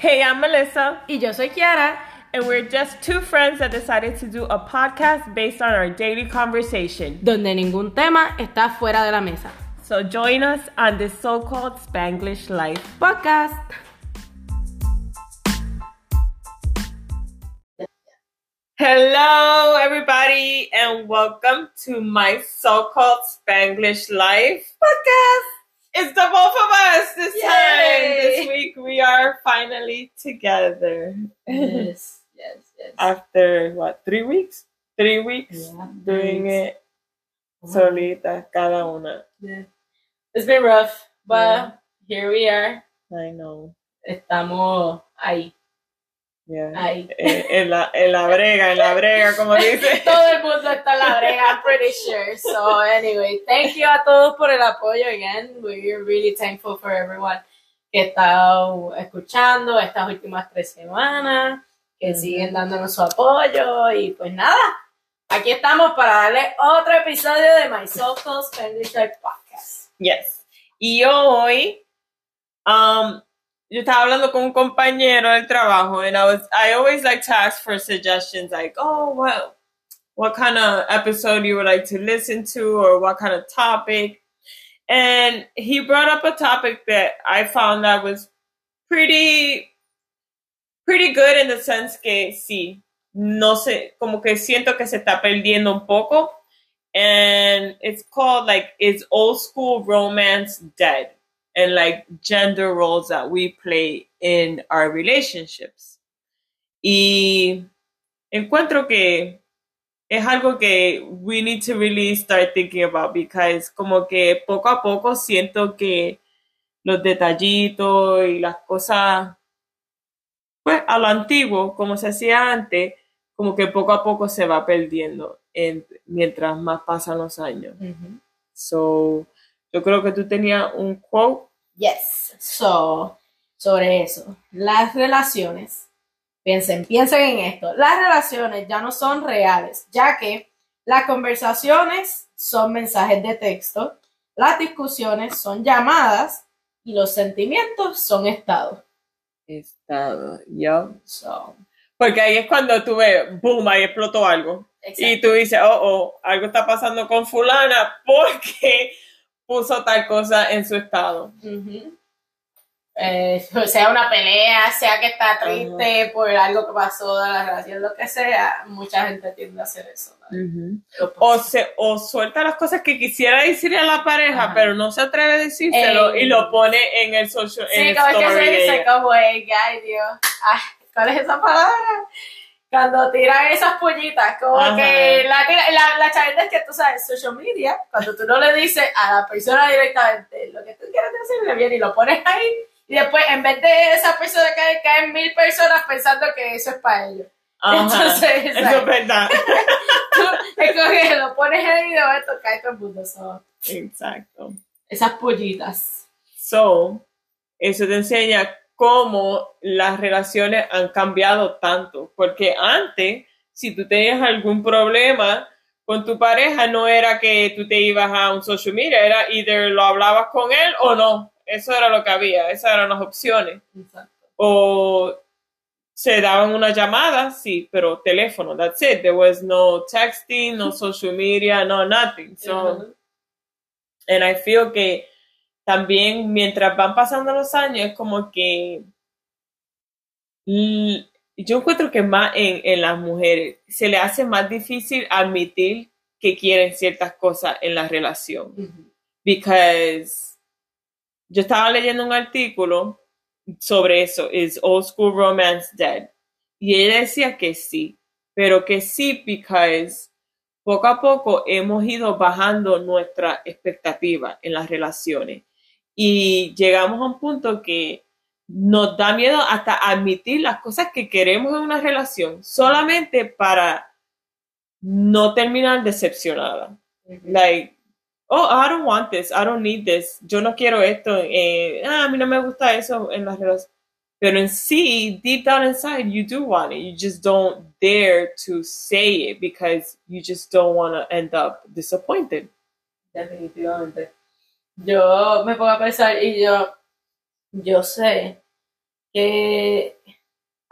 Hey, I'm Melissa, Y yo soy Kiara. and we're just two friends that decided to do a podcast based on our daily conversation. donde ningún tema está fuera de la mesa. So join us on this so called Spanglish life. Podcast. Hello, everybody, and welcome to my so called Spanglish life podcast. It's the both of us this Yay! time. This week we are finally together. Yes, yes, yes. After what, three weeks? Three weeks Yeah, doing it solita, cada una. Yeah. It's been rough, but here we are. I know. Estamos ahí, Yeah. ahí. En, en la, en la brega, en la brega, como dice. Todo el mundo está en la brega, I'm pretty sure. So anyway, thank you a todos por el apoyo again. We're really thankful for everyone que está escuchando estas últimas tres semanas, que Ujú. siguen dándonos su apoyo y pues nada, aquí estamos para darle otro episodio de My Social Spanish Podcast. Yes. Y hoy, um, yo estaba hablando con un compañero del trabajo, and I was, I always like to ask for suggestions, like, oh, what, what kind of episode you would like to listen to, or what kind of topic. And he brought up a topic that I found that was pretty, pretty good in the sense que sí, no sé, como que siento que se está perdiendo un poco. And it's called like, is old school romance dead? And like gender roles that we play in our relationships. Y encuentro que es algo que we need to really start thinking about because como que poco a poco siento que los detallitos y las cosas, pues a lo antiguo, como se hacía antes, como que poco a poco se va perdiendo en- mientras más pasan los años. So, yo creo que tú tenías un quote. Yes, so, sobre eso, las relaciones, piensen, piensen en esto, las relaciones ya no son reales, ya que las conversaciones son mensajes de texto, las discusiones son llamadas y los sentimientos son estados. Estado, yo. So, Porque ahí es cuando tú ves, boom, ahí explotó algo. Y exacto. tú dices, oh, oh, algo está pasando con fulana porque puso tal cosa en su estado. Eh, sea una pelea, sea que está triste por algo que pasó de la relación, lo que sea, mucha gente tiende a hacer eso. ¿no? O, se, o suelta las cosas que quisiera decirle a la pareja, pero no se atreve a decírselo Ey. y lo pone en el social en Sí, el como es que story se dice como el ay Dios, ay, ¿cuál es esa palabra? Cuando tiran esas pollitas, como Ajá. que la, la, la chaveta es que tú sabes, social media, cuando tú no le dices a la persona directamente lo que tú quieres decirle bien y lo pones ahí, y después en vez de esa persona caer, caen mil personas pensando que eso es para ellos. Ajá, Entonces, eso es verdad. Tú, lo pones ahí y de momento cae todo el mundo. So, Exacto. esas pollitas. So, eso te enseña cómo las relaciones han cambiado tanto. Porque antes, si tú tenías algún problema con tu pareja, no era que tú te ibas a un social media, era either lo hablabas con él o no. Eso era lo que había, esas eran las opciones. Exacto. O se daban una llamada, sí, pero teléfono, that's it. There was no texting, no social media, no nothing. So, Ujú. And I feel que también mientras van pasando los años es como que yo encuentro que más en, en las mujeres se le hace más difícil admitir que quieren ciertas cosas en la relación. Because yo estaba leyendo un artículo sobre eso, is old school romance dead? Y ella decía que sí, pero que sí because poco a poco hemos ido bajando nuestra expectativa en las relaciones y llegamos a un punto que nos da miedo hasta admitir las cosas que queremos en una relación solamente para no terminar decepcionada. Like, oh, I don't want this, I don't need this, yo no quiero esto, eh, ah, a mí no me gusta eso en las relaciones. Pero en sí, deep down inside, you do want it. You just don't dare to say it because you just don't want to end up disappointed. Definitivamente. Yo me pongo a pensar y yo, yo sé que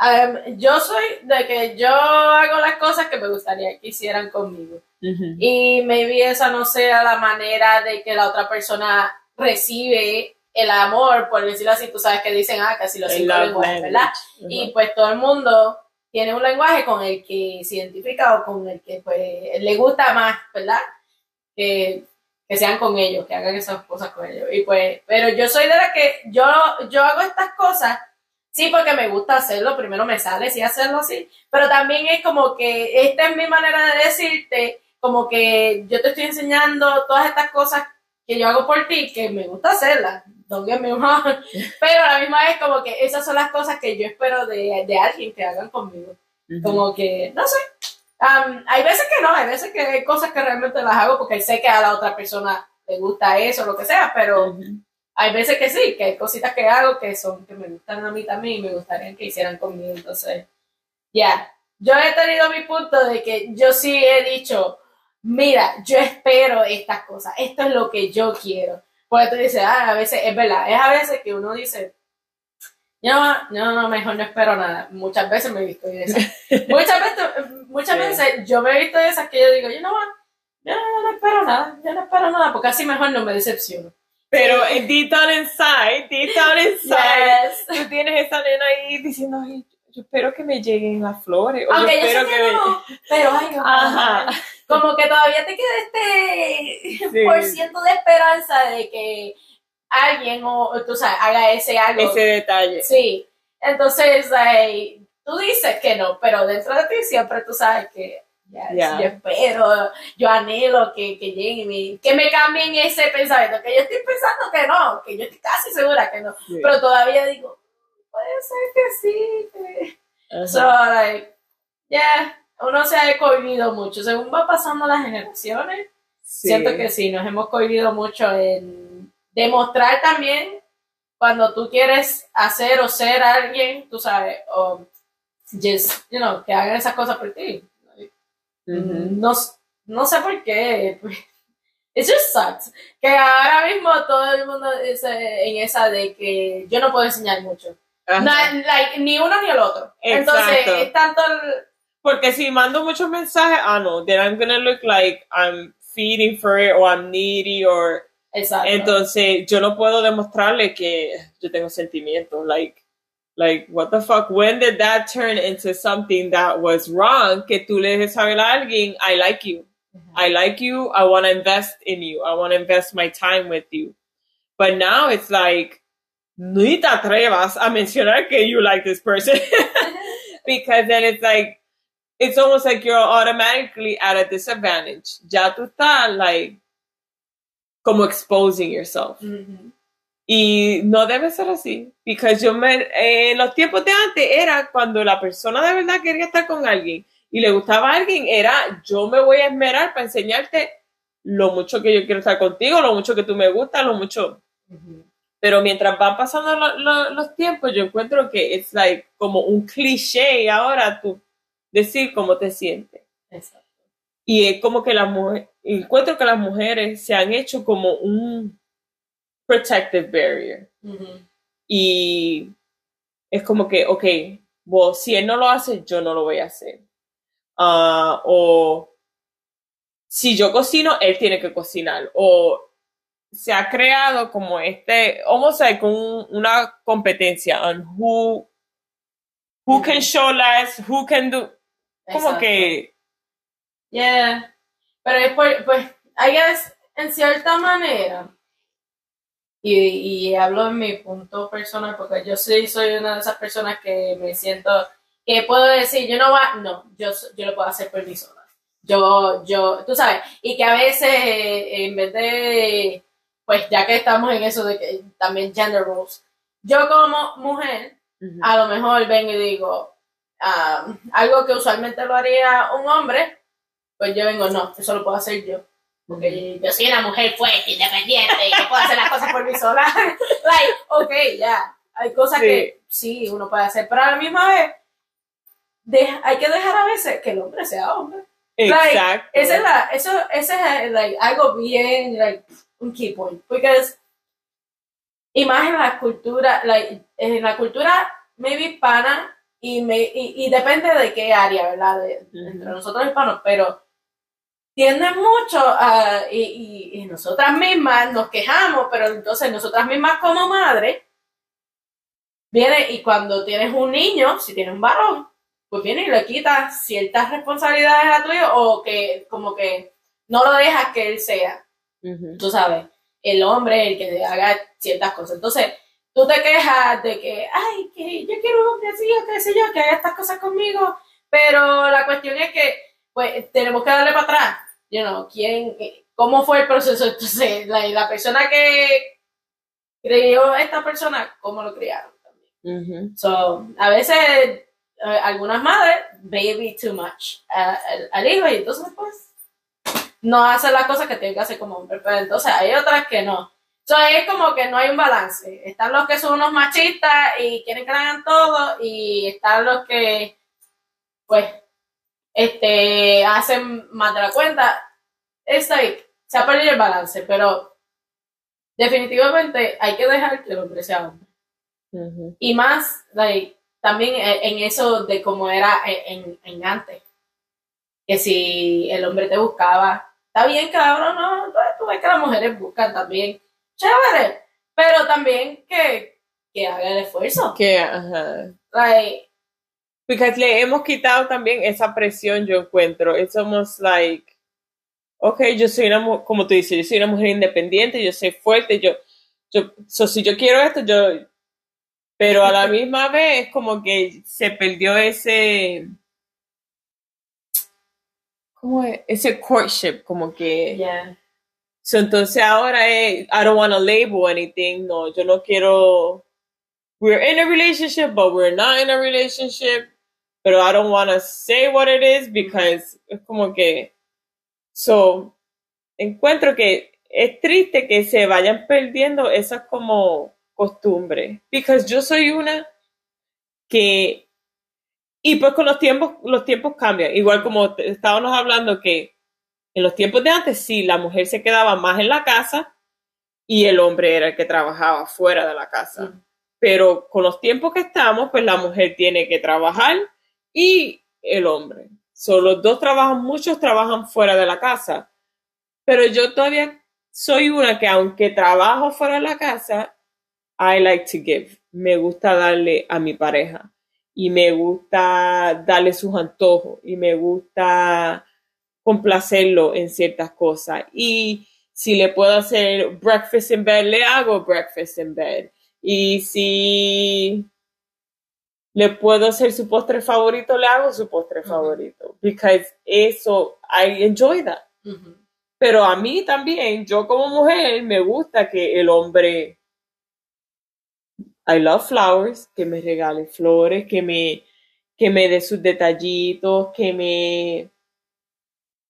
um, yo soy de que yo hago las cosas que me gustaría que hicieran conmigo. Y maybe esa no sea la manera de que la otra persona recibe el amor, por decirlo así, tú sabes que dicen, ah, casi los cinco lenguajes, ¿verdad? Y pues todo el mundo tiene un lenguaje con el que se identifica o con el que pues le gusta más, ¿verdad? Que, que sean con ellos, que hagan esas cosas con ellos. Y pues, pero yo soy de la que yo, yo hago estas cosas, sí, porque me gusta hacerlo, primero me sale, sí, hacerlo así, pero también es como que esta es mi manera de decirte, como que yo te estoy enseñando todas estas cosas que yo hago por ti, que me gusta hacerlas, don't get me wrong, pero a la misma vez como que esas son las cosas que yo espero de, de alguien que hagan conmigo. Como que, no sé, um, hay veces que no, hay veces que hay cosas que realmente las hago porque sé que a la otra persona le gusta eso, lo que sea, pero hay veces que sí, que hay cositas que hago que son, que me gustan a mí también y me gustaría que hicieran conmigo, entonces, ya, yo he tenido mi punto de que yo sí he dicho, mira, yo espero estas cosas, esto es lo que yo quiero. Porque tú dices, ah, a veces es verdad, es a veces que uno dice, no, no, no, mejor no espero nada. Muchas veces me he visto de esas. muchas veces, muchas veces yo me he visto de esas que yo digo, yo no, yo no, espero nada, yo no espero nada, porque así mejor no me decepciono. Pero deep down inside, deep down inside, tú tienes esa nena ahí diciendo, ay, yo espero que me lleguen las flores. O Aunque yo espero sé que, no, pero ay, no, Ajá. como que todavía te queda este por ciento de esperanza de que alguien o, tú sabes, haga ese algo. Ese detalle. Sí. Entonces, tú dices que no, pero dentro de ti siempre tú sabes que yo espero, yo anhelo que, que lleguen y que me cambien ese pensamiento, que yo estoy pensando que no, que yo estoy casi segura que no, pero todavía digo, puede ser que sí. Que... So, like, yeah, uno se ha cohibido mucho. Según va pasando las generaciones, siento que sí, nos hemos cohibido mucho en demostrar también cuando tú quieres hacer o ser alguien, tú sabes, o just, you know, que hagan esas cosas por ti. no, no sé por qué. It just sucks. Que ahora mismo todo el mundo es en esa de que yo no puedo enseñar mucho. No, like, ni uno ni el otro. Entonces, es tanto el, porque si mando muchos mensajes, ah, no, then I'm gonna look like I'm feeding for it or I'm needy or... Exacto. Entonces, yo no puedo demostrarle que yo tengo sentimientos. Like, like, what the fuck? When did that turn into something that was wrong? Que tú le dejes saber a alguien, I like you. I like you. I want to invest in you. I want to invest my time with you. But now it's like, ni te atrevas a mencionar que you like this person. because then it's like, it's almost like you're automatically at a disadvantage. Ya tú estás, like, como exposing yourself. Y no debe ser así. Because yo me, en los tiempos de antes era cuando la persona de verdad quería estar con alguien y le gustaba a alguien, era yo me voy a esmerar para enseñarte lo mucho que yo quiero estar contigo, lo mucho que tú me gustas, lo mucho. Pero mientras van pasando los tiempos, yo encuentro que es like como un cliché ahora tú decir cómo te sientes. Exacto. Y es como que las mujeres, encuentro que las mujeres se han hecho como un protective barrier. Y es como que, ok, well, si él no lo hace, yo no lo voy a hacer. Ah, o si yo cocino, él tiene que cocinar. O se ha creado como este, vamos a con una competencia on who, who can show less, who can do, como que... Yeah. Pero después, pues, I guess, en cierta manera, y, y, hablo en mi punto personal, porque yo sí soy una de esas personas que me siento, que puedo decir, yo no va, no, yo, yo lo puedo hacer por mi sola. Yo, yo, tú sabes, y que a veces, en vez de, pues ya que estamos en eso de que también gender roles, yo como mujer, a lo mejor vengo y digo, algo que usualmente lo haría un hombre, pues yo vengo, no, eso lo puedo hacer yo. Porque yo soy una mujer fuerte, independiente, y yo puedo hacer las cosas por mí sola. like, ok, ya. Hay cosas que sí, uno puede hacer, pero a la misma vez, hay que dejar a veces que el hombre sea hombre. Exacto. esa es la, eso, ese es like, algo bien, like, un key point. Porque, y más en la cultura, like, en la cultura maybe hispana, y, me, y, y depende de qué área, ¿verdad? De-. Entre nosotros hispanos, pero tienden mucho a, y, y- y nosotras mismas nos quejamos, pero entonces nosotras mismas como madre, viene y cuando tienes un niño, si tienes un varón, pues viene y le quita ciertas responsabilidades a tu hijo o que como que no lo dejas que él sea Ujú. tú sabes, el hombre el que te haga ciertas cosas. Entonces, tú te quejas de que, ay, que yo quiero un hombre así o qué sé yo, que haga estas cosas conmigo, pero la cuestión es que, pues, tenemos que darle para atrás. You know, ¿quién, ¿Cómo fue el proceso? Entonces, la, la persona que a esta persona, ¿cómo lo criaron también? Ujú. So, a veces, eh, algunas madres, baby too much al- al hijo y entonces, pues, no hace las cosas que tiene que hacer como hombre, pero entonces hay otras que no. So, es como que no hay un balance. Están los que son unos machistas y quieren que hagan todo, y están los que, pues, este, hacen más de la cuenta. Es like, se ha perdido el balance, pero definitivamente hay que dejar que el hombre sea hombre. Ujú. Y más, like, también en en eso de cómo era en, en- en antes. Que si el hombre te buscaba, está bien, cabrón, no, tú, tú ves que las mujeres buscan también. Chévere. Pero también que, que haga el esfuerzo. Que, ajá. Like, Porque le hemos quitado también esa presión, yo encuentro. Es almost like, ok, yo soy una como tú dices, yo soy una mujer independiente, yo soy fuerte, yo, yo, so, si yo quiero esto, yo, pero a la misma vez es como que se perdió ese, ¿cómo es? Ese courtship, como que, yeah. so, entonces ahora es, I don't want to label anything, no, yo no quiero, we're in a relationship, but we're not in a relationship, pero I don't want to say what it is because es como que, so, encuentro que es triste que se vayan perdiendo esas como costumbres, because yo soy una que, y pues con los tiempos, los tiempos cambian, igual como estábamos hablando que en los tiempos de antes, sí, la mujer se quedaba más en la casa y el hombre era el que trabajaba fuera de la casa. Mm. Pero con los tiempos que estamos, pues la mujer tiene que trabajar y el hombre. So, los dos trabajan, muchos trabajan fuera de la casa. Pero yo todavía soy una que aunque trabajo fuera de la casa, I like to give. Me gusta darle a mi pareja. Y me gusta darle sus antojos. Y me gusta complacerlo en ciertas cosas. Y si le puedo hacer breakfast in bed, le hago breakfast in bed. Y si le puedo hacer su postre favorito, le hago su postre favorito. Because eso, I enjoy that. Pero a mí también, yo como mujer, me gusta que el hombre, I love flowers, que me regale flores, que me, que me dé sus detallitos, que me,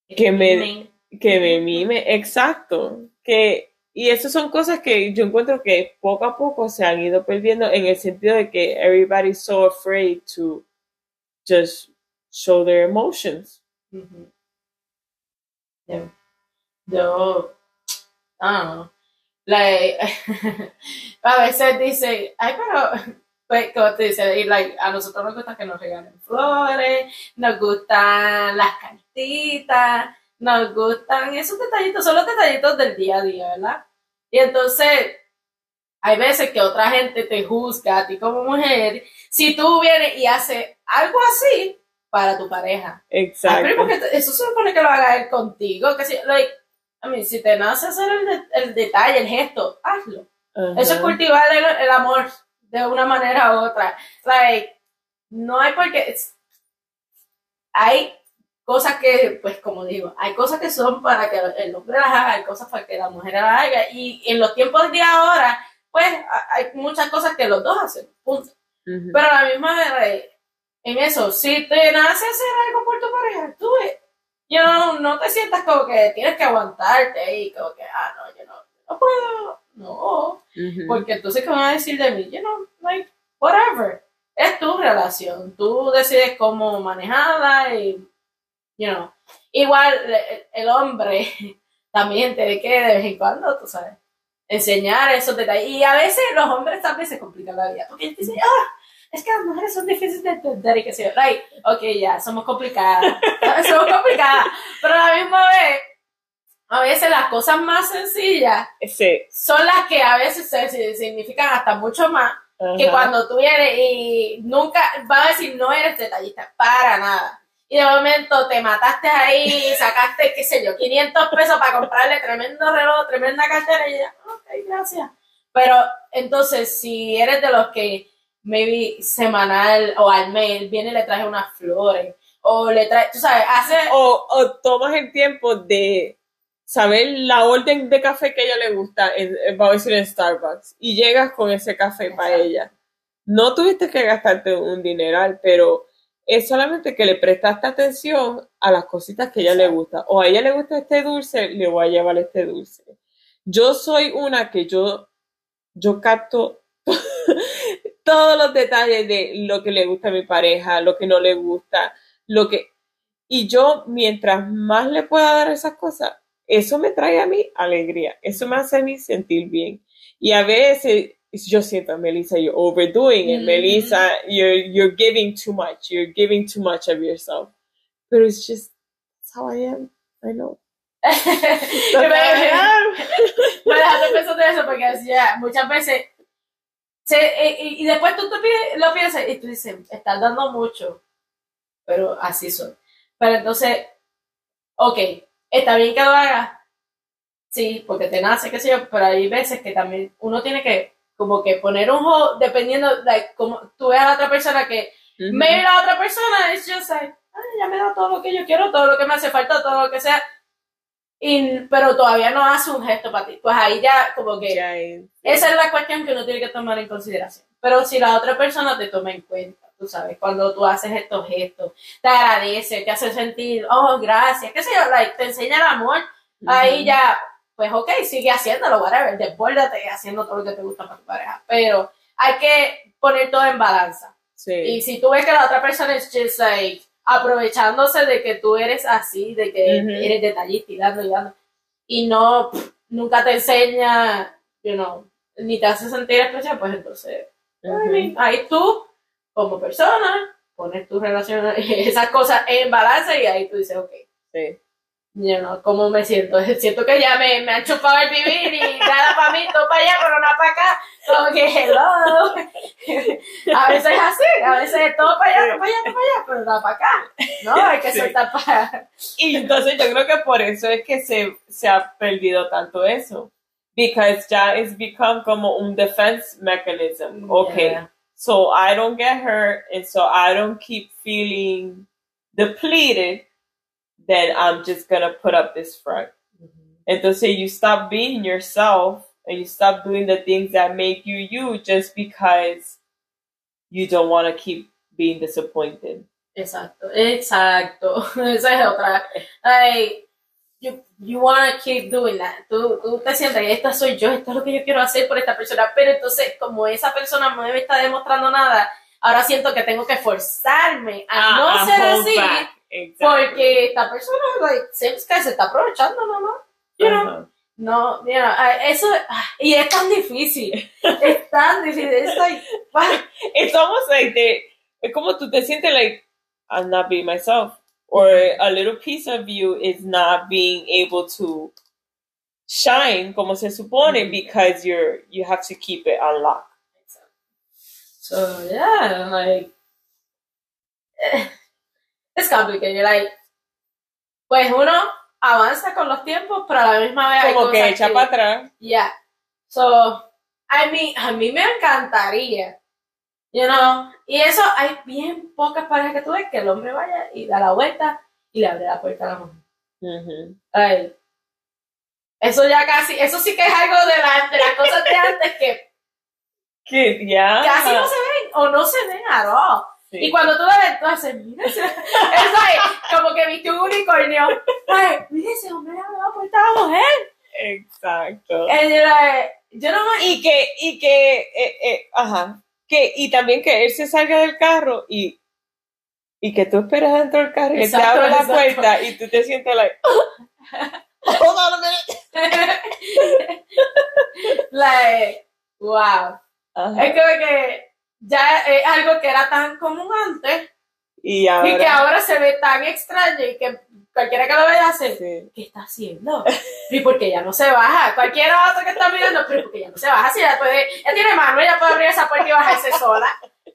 que me, que me mime, exacto, que, y esas son cosas que yo encuentro que poco a poco se han ido perdiendo en el sentido de que everybody's so afraid to just show their emotions. Ujú. Yeah. Yo, know. Like, a veces dice, ay, pero, pues, como te dice, y like, a nosotros nos gusta que nos regalen flores, nos gustan las cartitas, nos gustan esos detallitos, son los detallitos del día a día, ¿verdad? Y entonces, hay veces que otra gente te juzga a ti como mujer si tú vienes y haces algo así para tu pareja. Ay, Exacto. porque eso se supone que lo haga él contigo. Que si, like, I mean, si te nace hacer el, el detalle, el gesto, hazlo. Eso es cultivar el, el amor de una manera u otra. Like, no hay por qué. hay cosas que, pues como digo, hay cosas que son para que el hombre las haga, hay cosas para que la mujer las haga. Y en los tiempos de ahora, pues ha- hay muchas cosas que los dos hacen. Punto. Pero a la misma vez, en eso, si te nace hacer algo por tu pareja, tú you know, no te sientas como que tienes que aguantarte y como que, ah, no, yo no, no puedo, no, Ujú. porque entonces, ¿qué van a decir de mí? You know, like, whatever, es tu relación, tú decides cómo manejarla y, you know, igual el, el hombre también tiene que de vez en cuando, tú sabes, enseñar esos detalles. Y a veces los hombres también se complican la vida, porque dicen, ah, es que las mujeres son difíciles de entender y que se like, ok, ya, somos complicadas, somos complicadas, pero a la misma vez, a veces las cosas más sencillas Sí. son las que a veces se, significan hasta mucho más que Ajá. cuando tú eres y nunca va a decir no eres detallista, para nada. Y de momento te mataste ahí, sacaste, qué sé yo, 500 pesos para comprarle tremendo reloj, tremenda cartera y ya, ok, gracias. Pero entonces, si eres de los que maybe semanal o al mes viene y le traes unas flores, o le traes, tú sabes, hace... O, o tomas el tiempo de saber la orden de café que a ella le gusta, vamos a decir en Starbucks, y llegas con ese café para ella. No tuviste que gastarte un dineral, pero es solamente que le prestaste atención a las cositas que a ella le gusta. O a ella le gusta este dulce, le voy a llevar este dulce. Yo soy una que yo, yo capto todos los detalles de lo que le gusta a mi pareja, lo que no le gusta, lo que... Y yo, mientras más le pueda dar esas cosas, eso me trae a mí alegría, eso me hace a mí sentir bien. Y a veces yo siento, Melissa, you're overdoing it, Mhm. Melissa, you're, you're giving too much, you're giving too much of yourself. But it's just, that's how I am, I know. I am. Dejaste pensando en eso porque decía, muchas veces, se- y, y después tú te pi- lo piensas y tú dices, estás dando mucho, pero así soy. Pero entonces, ok, está bien que lo hagas, sí, porque te nace, qué sé yo, pero hay veces que también uno tiene que como que poner un ojo, dependiendo, like, como tú ves a la otra persona que Ujú. maybe la otra persona es just like, "Ay, ya me da todo lo que yo quiero, todo lo que me hace falta, todo lo que sea, y, pero todavía no hace un gesto para ti. Pues ahí ya como que Ya es- esa es la cuestión que uno tiene que tomar en consideración. Pero si la otra persona te toma en cuenta, tú sabes, cuando tú haces estos gestos, te agradece, te hace sentir, oh, gracias, qué sé yo, like, te enseña el amor, ahí Ujú. ya, pues ok, sigue haciéndolo, whatever, desbórdate haciendo todo lo que te gusta para tu pareja. Pero hay que poner todo en balanza. Y Sí. si tú ves que la otra persona es just like aprovechándose de que tú eres así, de que eres detallista y dando y dando, y no, pff, nunca te enseña, you know, ni te hace sentir especial, pues entonces, I Ujú. mean, ahí tú, como persona, pones tus relaciones, esas cosas en balance y ahí tú dices, ok, Sí. You know, ¿cómo me siento? Siento que ya me, me han chupado el vivir y nada para mí, todo para allá, pero nada para acá. Como que, hello. A veces es así, a veces es todo para allá, todo para allá, todo para allá, pero nada para acá. No, hay que Sí. soltar para... Y entonces yo creo que por eso es que se, se ha perdido tanto eso. Because ya it's become como un defense mechanism. Okay, Yeah. so I don't get hurt and so I don't keep feeling depleted, then I'm just gonna put up this front. Entonces you stop being yourself and you stop doing the things that make you you just because you don't want to keep being disappointed. Exacto, exacto. Esa es otra. Like, you, you wanna keep doing that. Tú, tú te sientes, esta soy yo, esto es lo que yo quiero hacer por esta persona, pero entonces, como esa persona no me está demostrando nada, ahora siento que tengo que forzarme a no ser así, back. Exactly. porque esta persona, like, seems que se está aprovechando, ¿no? ¿no? You know? No, you know, ah, eso, ah, y es tan difícil, es tan difícil, es like, It's almost like they, es como tú te sientes like, I'm not being myself. Or a little piece of you is not being able to shine como se supone because you're, you have to keep it unlocked. So yeah, like eh, it's complicated. Like, pues uno avanza con los tiempos, pero a la misma vez hay Como que cosas echa para atrás. Yeah. So, I mean, a mí me encantaría, you know, y eso hay bien pocas parejas que tú ves que el hombre vaya y da la vuelta y le abre la puerta a la mujer. Ujú. Ay, eso ya casi, eso sí que es algo de, la- de las cosas de antes que Que ya. casi no se ven o no se ven at all. Sí. Y cuando tú la ves, tú haces, mira, ese- es como que viste un unicornio. Ay, mira, ese hombre le la puerta a la mujer. Exacto. Like, yo no me... Y que, y que, eh, eh, ajá, que, y también que él se salga del carro y, y que tú esperas dentro del carro y él te abre la puerta y tú te sientes like, hold on a minute. like, wow. Ajá. Es como que ya es algo que era tan común antes Y ahora. y que ahora se ve tan extraño y que cualquiera que lo vea hace, Sí. ¿qué está haciendo? Y porque ya no se baja. Cualquiera otro que está mirando, pero porque ya no se baja. Si ella puede, ella tiene mano, ella puede abrir esa puerta y bajarse sola.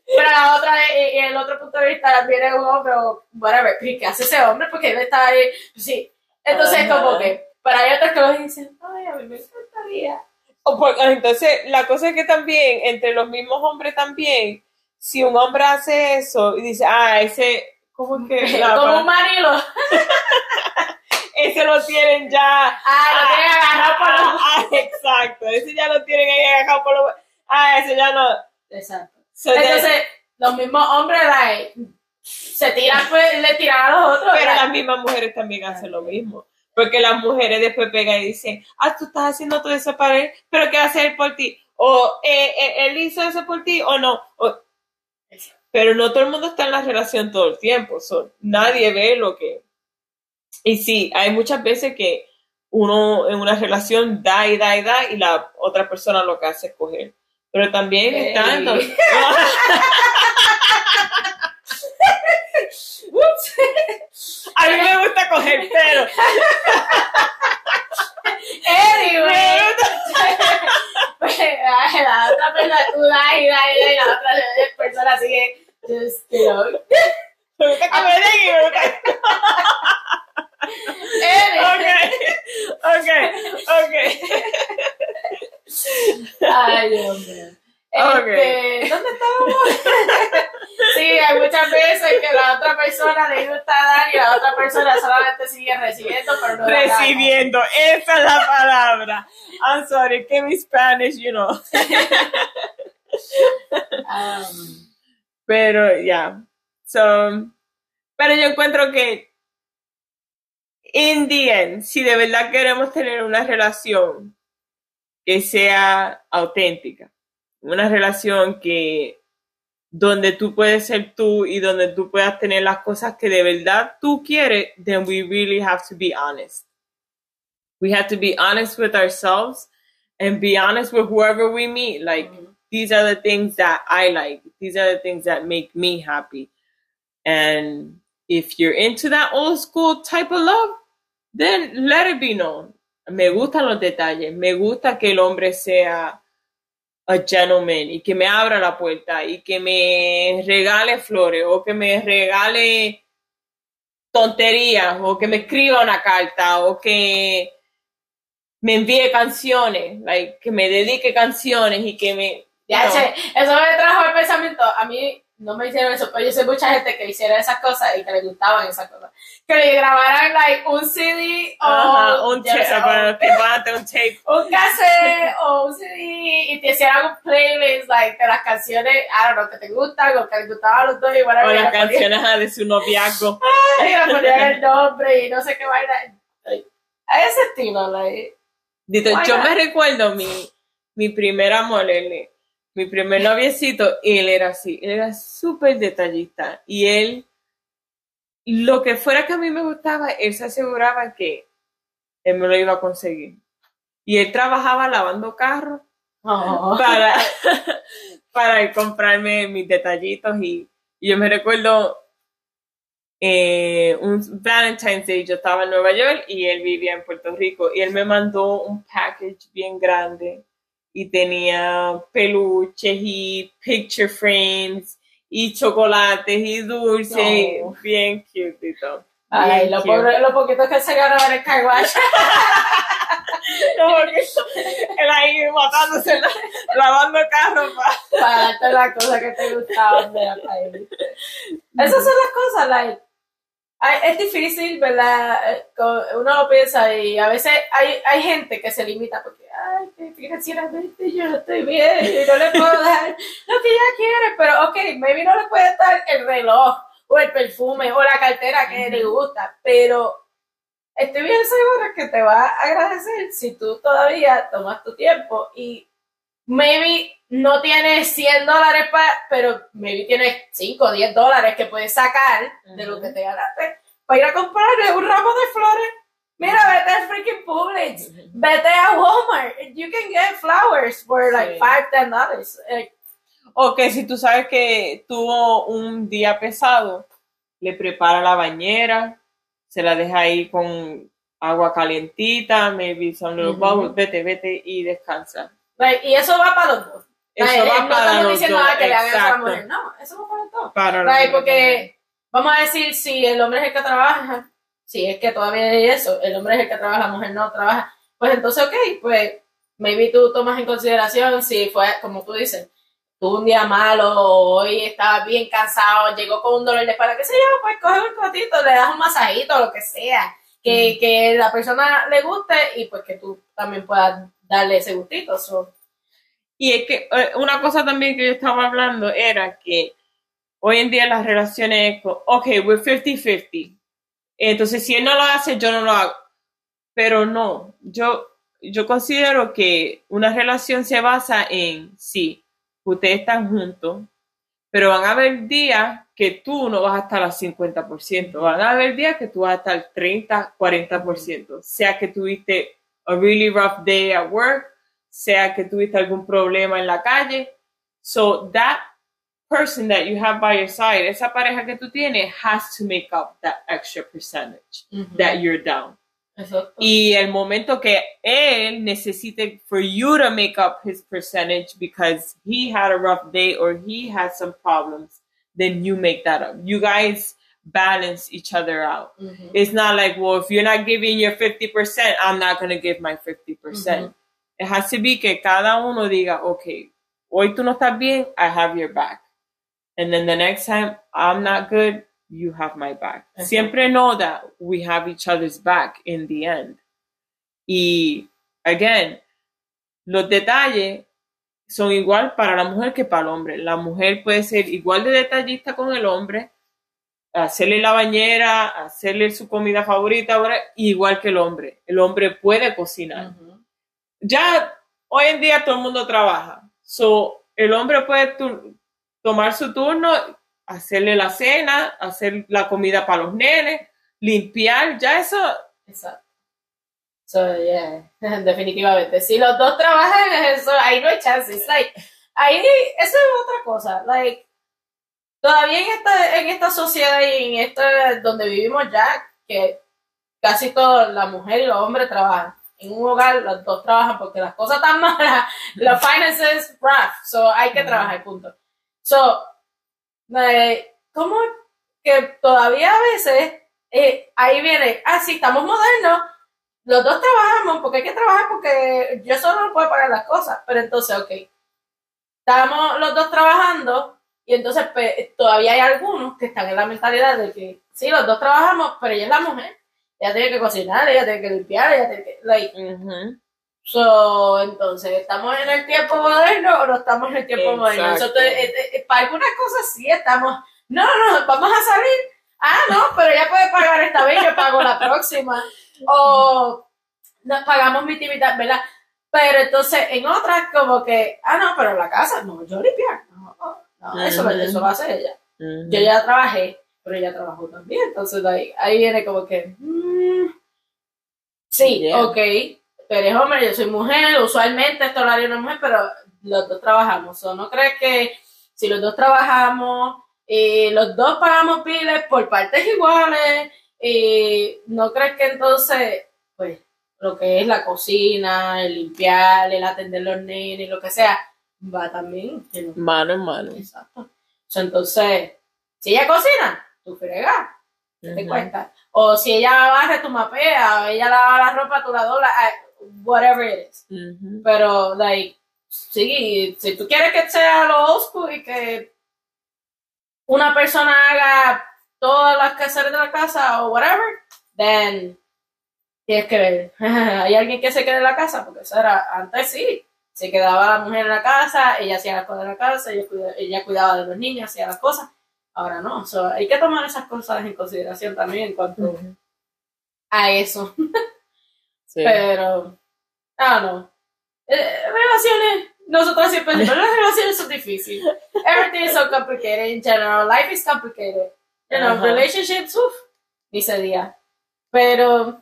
Pero la otra, y, y el otro punto de vista, viene un hombre o whatever, ¿y ¿qué hace ese hombre? Porque él está ahí, sí. Entonces, Ajá. como que, pero hay otros que lo dicen, ay, a mí me encantaría. O por- entonces, la cosa es que también, entre los mismos hombres también, si un hombre hace eso y dice, ah, ese, ¿cómo que? como un manilo. ese lo tienen ya. Ah, lo tiene agarrado por los... Ah, exacto, ese ya lo tienen ahí agarrado por los. Ah, ese ya no. Exacto. So then- Entonces, los mismos hombres like, se tiran, pues, le tiran a los otros. pero las mismas mujeres también hacen lo mismo. Porque las mujeres después pegan y dicen, ah, tú estás haciendo todo eso para él, pero ¿qué hace él por ti? O eh, eh, él hizo eso por ti o no. O- pero no todo el mundo está en la relación todo el tiempo. so, nadie ve lo que... Y sí, hay muchas veces que uno en una relación da y da y da y la otra persona lo que hace es coger. Pero también Ey. está... en- A mí me gusta coger, pero... Anyway, pues, ay, la otra persona, tú das y das la otra persona sigue, just, you know. Me gusta y me. Ok, ok, ok. Ay, Dios mío. Ok. Este, ¿Dónde estábamos? sí, hay muchas veces que la otra persona le gusta dar y la otra persona solamente sigue recibiendo, pero no da. Recibiendo, esa es la palabra. I'm sorry, que mi Spanish, you know. Um, Pero ya. So, pero yo encuentro que in the end, si de verdad queremos tener una relación que sea auténtica, una relación que donde tú puedes ser tú y donde tú puedas tener las cosas que de verdad tú quieres, then we really have to be honest. We have to be honest with ourselves and be honest with whoever we meet. Like, these are the things that I like. These are the things that make me happy. And if you're into that old school type of love, then let it be known. Me gustan los detalles. Me gusta que el hombre sea a gentleman y que me abra la puerta y que me regale flores o que me regale tonterías o que me escriba una carta o que me envíe canciones, like, que me dedique canciones y que me... Ya, no. che, eso me trajo el pensamiento. A mí no me hicieron eso, pero yo sé mucha gente que hiciera esas cosas y que le gustaban esas cosas. Que le grabaran like, un CD o Ajá, un tape, ponerte un tape. un cassette o un CD y te hicieran un playlist like, de las canciones, I don't know, que te gustan o que les gustaban a los dos y whatever. O las canciones de su noviazgo. y le ponían el nombre y no sé qué vaina. A ese estilo, like. Why yo me recuerdo mi, mi primer amor, él, mi primer noviecito, él era así, él era súper detallista y él, lo que fuera que a mí me gustaba, él se aseguraba que él me lo iba a conseguir. Y él trabajaba lavando carros Oh. para, para comprarme mis detallitos y, y yo me recuerdo eh, un Valentine's Day, yo estaba en Nueva York y él vivía en Puerto Rico y él me mandó un package bien grande y tenía peluches y picture frames y chocolates y dulces, No. bien cute y todo. Ay, lo, pobre, lo poquito que se ganó en el car wash. No, porque él ahí matándose, lavando carros para... para darte las cosas que te gustaban de la país. Esas son las cosas, like, es difícil, ¿verdad? Eh, Uno lo piensa y a veces hay, hay gente que se limita porque, ay, que financieramente yo no estoy bien y no le puedo dar lo que ella quiere, pero ok, maybe no le puede dar el reloj o el perfume o la cartera que le gusta, pero estoy bien segura que te va a agradecer si tú todavía tomas tu tiempo y maybe no tienes 100 dólares, pero maybe tienes 5 o 10 dólares que puedes sacar de lo que te ganaste para ir a comprarle un ramo de flores. Mira, vete al freaking Publix, vete a Walmart, you can get flowers for like Sí. 5, 10 dollars. O que si tú sabes que tuvo un día pesado, le prepara la bañera, se la deja ahí con agua calientita, maybe some little Ujú. bubbles, vete, vete y descansa. Like, y eso va para los dos. Eso Like, va no para estamos los diciendo dos, que le hagan a mujer. No, eso va para los dos. Para dos porque vamos a decir, si el hombre es el que trabaja, si es que todavía hay eso, el hombre es el que trabaja, la mujer no trabaja, pues entonces, ok, pues maybe tú tomas en consideración si fue, como tú dices, tuvo un día malo, hoy estaba bien cansado, llegó con un dolor de espalda, qué sé yo, pues coge un ratito, le das un masajito, lo que sea, que, que la persona le guste y pues que tú también puedas darle ese gustito. So, Y es que eh, una cosa también que yo estaba hablando era que hoy en día las relaciones, ok, we're 50-50. Entonces, si él no lo hace, yo no lo hago. Pero no, yo, yo considero que una relación se basa en, sí, ustedes están juntos, pero van a haber días que tú no vas a estar al 50%, van a haber días que tú vas a estar 30, 40%, sea que tuviste a really rough day at work, sea que tuviste algún problema en la calle. So that person that you have by your side, esa pareja que tú tienes, has to make up that extra percentage mm-hmm. that you're down. Exacto. Y el momento que él necesite for you to make up his percentage because he had a rough day or he had some problems, then you make that up. You guys balance each other out. Ujú. It's not like, well, if you're not giving your 50%, I'm not going to give my 50%. percent Ujú. It has to be que cada uno diga, okay, hoy tú no estás bien, I have your back. And then the next time I'm not good, you have my back. Siempre know that we have each other's back in the end. Y, again, los detalles son igual para la mujer que para el hombre. La mujer puede ser igual de detallista con el hombre, hacerle la bañera, hacerle su comida favorita, whatever, igual que el hombre. El hombre puede cocinar. Ya hoy en día todo el mundo trabaja. So, el hombre puede tomar su turno, hacerle la cena, hacer la comida para los nenes, limpiar, ya eso, Exacto. So, yeah, definitivamente. Si los dos trabajan, eso, ahí no hay chances. Like, ahí, eso es otra cosa. Like, todavía en esta, en esta sociedad y en esta, donde vivimos ya, que casi todo, la mujer y los hombres trabajan. En un hogar, los dos trabajan porque las cosas están malas, los finances rough, so hay que Ujú. trabajar, punto. So, eh, ¿cómo que todavía a veces eh, ahí viene, ah, sí, estamos modernos, los dos trabajamos porque hay que trabajar porque yo solo no puedo pagar las cosas, pero entonces, ok, estamos los dos trabajando y entonces pe- todavía hay algunos que están en la mentalidad de que sí, los dos trabajamos, pero ella es la mujer, ella tiene que cocinar, ella tiene que limpiar, ella tiene que, like, So, entonces, ¿estamos en el tiempo moderno o no estamos en el tiempo Exacto. moderno? So, te- eh, eh, para algunas cosas sí estamos, no, no, no, vamos a salir. Ah, no, pero ella puede pagar esta vez, yo pago la próxima. O no, pagamos mi mitad, ¿verdad? Pero entonces en otras como que, ah, no, pero la casa, no, yo limpiar. No, no, no, eso, Ujú. eso lo hace ella. Yo ya trabajé, pero ella trabajó también. Entonces ahí, ahí viene como que, mm, sí, Yeah. ok, tú eres hombre, yo soy mujer, usualmente esto lo haría una mujer, pero los dos trabajamos. ¿O no crees que si los dos trabajamos, y los dos pagamos piles por partes iguales, y no crees que entonces, pues, lo que es la cocina, el limpiar, el atender los nenes, lo que sea, va también los Mano en mano. Exacto. Entonces, si ella cocina, tú fregas, ¿qué te Ujú. cuesta? O si ella barre, tú mapeas, o ella lava la ropa, tú la doblas, ah, whatever it is. Pero, like, sí, si tú quieres que sea lo school y que una persona haga todas las quehaceres de la casa o whatever, then tienes que ver. ¿Hay alguien que se quede en la casa? Porque eso era, antes sí, se quedaba la mujer en la casa, ella hacía las cosas de la casa, ella cuidaba, ella cuidaba de los niños, hacía las cosas. Ahora no, so, hay que tomar esas cosas en consideración también en cuanto a eso. Sí. Pero, ah, no. Eh, relaciones, nosotros siempre decimos, las relaciones son difíciles. Everything is so complicated in general. Life is complicated. You know, relationships, uff, ni se diga. Pero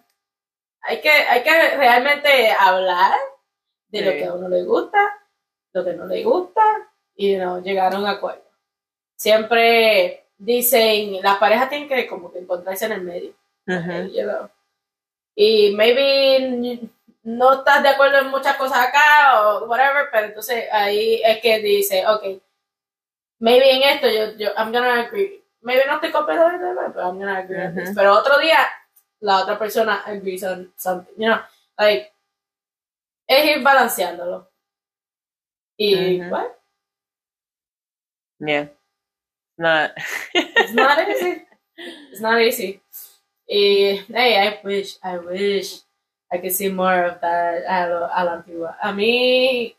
hay que, hay que realmente hablar de lo que a uno le gusta, lo que no le gusta, y no llegaron a acuerdo. Siempre dicen, las parejas tienen que como que encontrarse en el medio. You know. Y maybe no estás de acuerdo en muchas cosas acá o whatever, pero entonces ahí es que dice, ok, maybe en esto yo, yo I'm gonna agree. Maybe no estoy completamente de acuerdo, pero I'm gonna agree this. Ujú. Pero otro día la otra persona agrees on something, you know, like es ir balanceándolo. Y Ujú. what? Yeah. Not. It's not easy. It's not easy. Y, hey, I wish, I wish I could see more of that a, lo, a la antigua. A mí,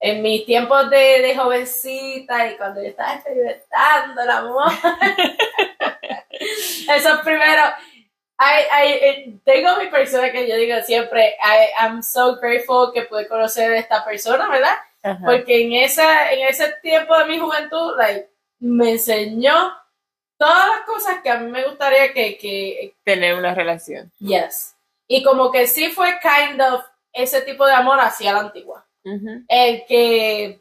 en mis tiempos de, de jovencita y cuando yo estaba experimentando el amor, esos primeros, I, I, eh, tengo mi persona que yo digo siempre, I, I'm so grateful que pude conocer a esta persona, ¿verdad? Porque en, esa, en ese tiempo de mi juventud, like, me enseñó todas las cosas que a mí me gustaría que, que, Tener una relación. yes. Y como que sí fue kind of ese tipo de amor hacia la antigua. Ujú. El que,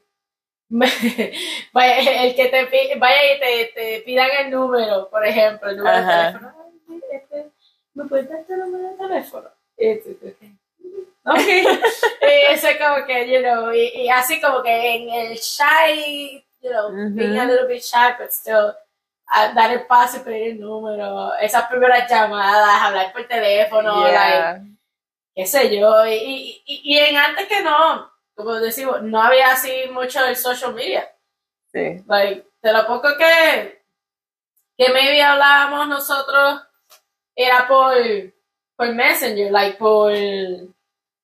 el que te vaya y te, te pidan el número, por ejemplo, el número Ajá. de teléfono. Ay, este, ¿Me puedes dar tu número de teléfono? Y tú, tú, Ok. Y eso es como que, you know, y, y así como que en el shy, you know, Ujú. being a little bit shy, but still, a dar el paso y pedir el número, esas primeras llamadas, hablar por teléfono, like, Yeah. qué sé yo, y, y, y- en antes que no, como decimos, no había así mucho el social media. Sí. Like, de lo poco que, que maybe hablábamos nosotros era por, por Messenger, like por,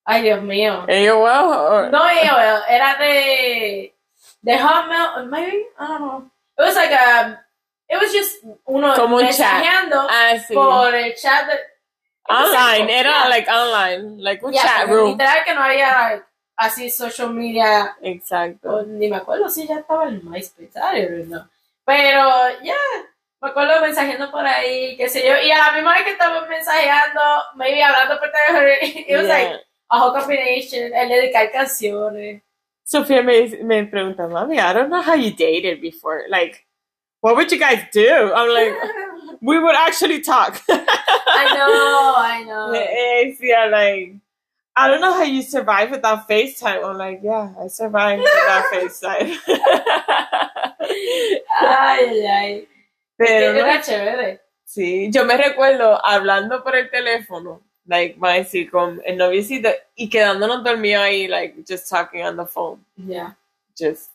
ay Dios mío. AOL or No AOL, era de, de Hotmail, maybe, I don't know. It was like a, it was just uno Como un chat. ah, sí. por el chat de, online, era Yeah. like online, like un Yeah, chat room. Literal que no había así social media, Exacto. o ni me acuerdo si ya estaba en MySpace, know. Pero ya, me acuerdo mensajeando por ahí, qué sé yo, y a la misma vez que estamos mensajeando, maybe hablando por teléfono, it was Yeah. like a whole combination, el dedicar canciones. Sofía me, me pregunta, mami, I don't know how you dated before. Like, what would you guys do? I'm like, we would actually talk. I know, I know. Eh, yeah, like, I don't know how you survive without FaceTime. I'm like, yeah, I survived without FaceTime. Ay, ay. Pero no, Era chévere. sí, yo me recuerdo hablando por el teléfono, like, va a decir, con el noviecito y quedándonos dormidos ahí, like, just talking on the phone, Yeah. just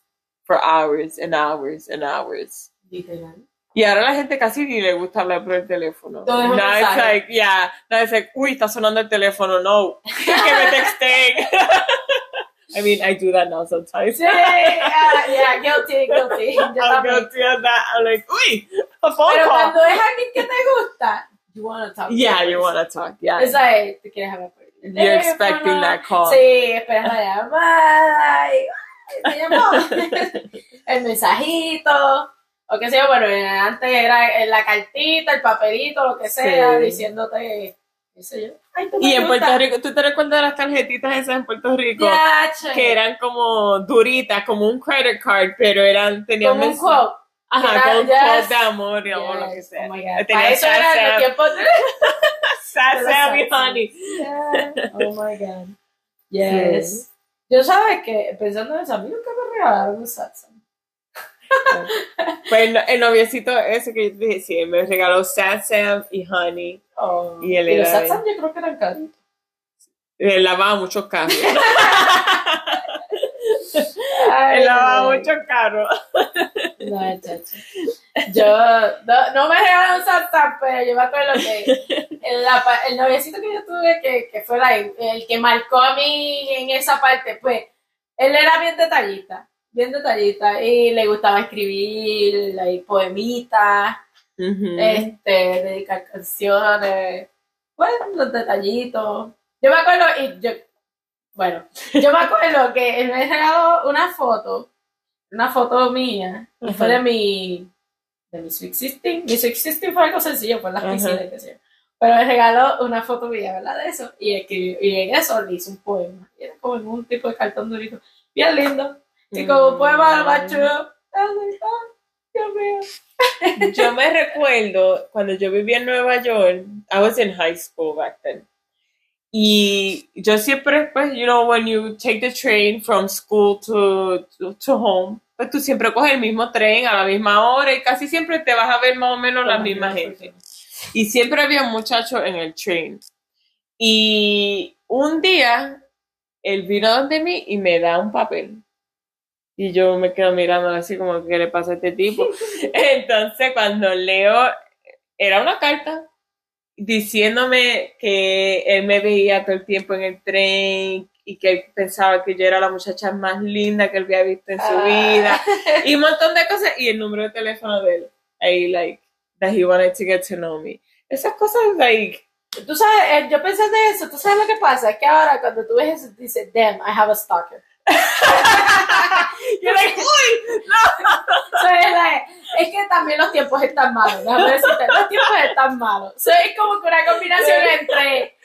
for hours and hours and hours. Literal. Y ahora la gente casi ni le gusta hablar por el teléfono. Todo es Now it's like, yeah, now it's like, uy, está sonando el teléfono, no, que me texten. I mean, I do that now sometimes. Sí, ah, yeah, guilty, guilty. Yo I'm guilty of that. I'm like, uy, a phone Pero call. cuando es alguien que te gusta, you wanna talk. to Yeah, the you want to talk. Yeah. Es like, te quieres hablar por el You're expecting that call. Sí, esperas la llamada. Y, me llamó. el mensajito. O qué sé yo, bueno, antes era la cartita, el papelito, lo que sea, Sí. diciéndote, qué sé yo. Ay, Y en. Puerto Rico, ¿tú te recuerdas de las tarjetitas esas en Puerto Rico? Que eran como duritas, como un credit card, pero eran, tenían Como un quote. Ajá, con yes. quote de amor y o lo que Yes, sea. Oh my God. Tenía eso era los tiempos de... Sam, de los Sam y Sam. Honey. Yeah. Oh my God. Yes. Yo sabes que, pensando en eso, a mí nunca me regalaron un Satsang. Pues el, el noviecito ese que yo te dije, sí, me regaló Sam, Sam y Honey. Oh. Y él era- Satsang yo creo que eran caritos. Él lavaba muchos carros. Ay, Él lavaba ay. muchos carros. No, chacho. Yo no, no me regalaron Satsang, pero yo me acuerdo que el, el noviecito que yo tuve, que, que fue la- el que marcó a mí en esa parte, pues él era bien detallista, bien detallista, y le gustaba escribir like, poemitas, este, dedicar canciones, bueno, los detallitos. Yo me acuerdo, y yo, bueno, yo me acuerdo que él me regaló una foto, una foto mía, fue de mi, de mi Sweet 16. Mi Sweet 16 fue algo sencillo, fue en las piscinas, sé yo. Pero me regaló una foto mía, ¿verdad? De eso, y, escribió, y en eso le hice un poema. Y era como en un tipo de cartón durito, bien lindo. Y como macho. Dios mío. Yo me recuerdo cuando yo vivía en Nueva York, I was in high school back then. Y yo siempre, pues, you know, when you take the train from school to, to, to home, pues tú siempre coges el mismo tren a la misma hora y casi siempre te vas a ver más o menos la misma gente. Y siempre había un muchacho en el train. Y un día, él vino donde mí y me da un papel. Y yo me quedo mirando así como, ¿qué le pasa a este tipo? Entonces, cuando leo, era una carta diciéndome que él me veía todo el tiempo en el tren y que él pensaba que yo era la muchacha más linda que él había visto en su Ah. vida y un montón de cosas y el número de teléfono de él ahí like that he wanted to get to know me esas cosas like Tú sabes, eh, yo pensé de eso, tú sabes lo que pasa, es que ahora cuando tú ves eso, dices, damn, I have a stalker. you're like uy So, es, like, es que también los tiempos están malos, déjame decirte, los tiempos están malos. So, es como que una combinación entre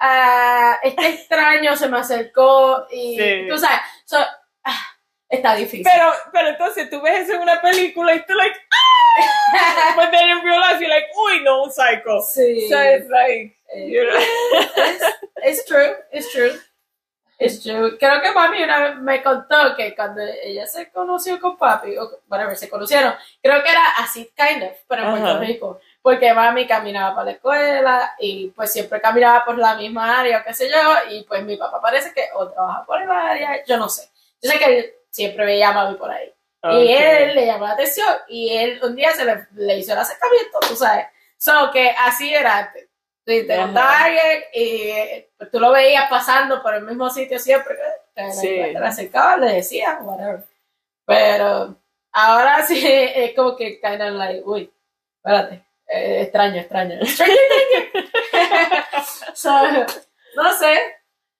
ah, este extraño se me acercó y Sí. tú sabes, so, ah, está difícil. pero pero entonces tú ves eso en una película y tú like ah! but then in real life you're like uy no un psycho sí. so it's like Eh, you're like It's it's true. It's true. Creo que mami una vez me contó que cuando ella se conoció con papi, o whatever, se conocieron, creo que era así, kind of, pero en Puerto. Rico. Porque mami caminaba para la escuela y pues siempre caminaba por la misma área, o qué sé yo, y pues mi papá parece que o trabaja por el área, yo no sé. Yo sé que él siempre veía a mami por ahí. Y él le llamó la atención y él un día se le, le hizo el acercamiento, tú sabes. So que así era antes. Sí, te Ajá. alguien y eh, pues, tú lo veías pasando por el mismo sitio siempre. Te, Sí. te acercabas, le decías, whatever. Pero ahora sí es como que kind of like, uy, espérate, eh, extraño, extraño. so, no sé.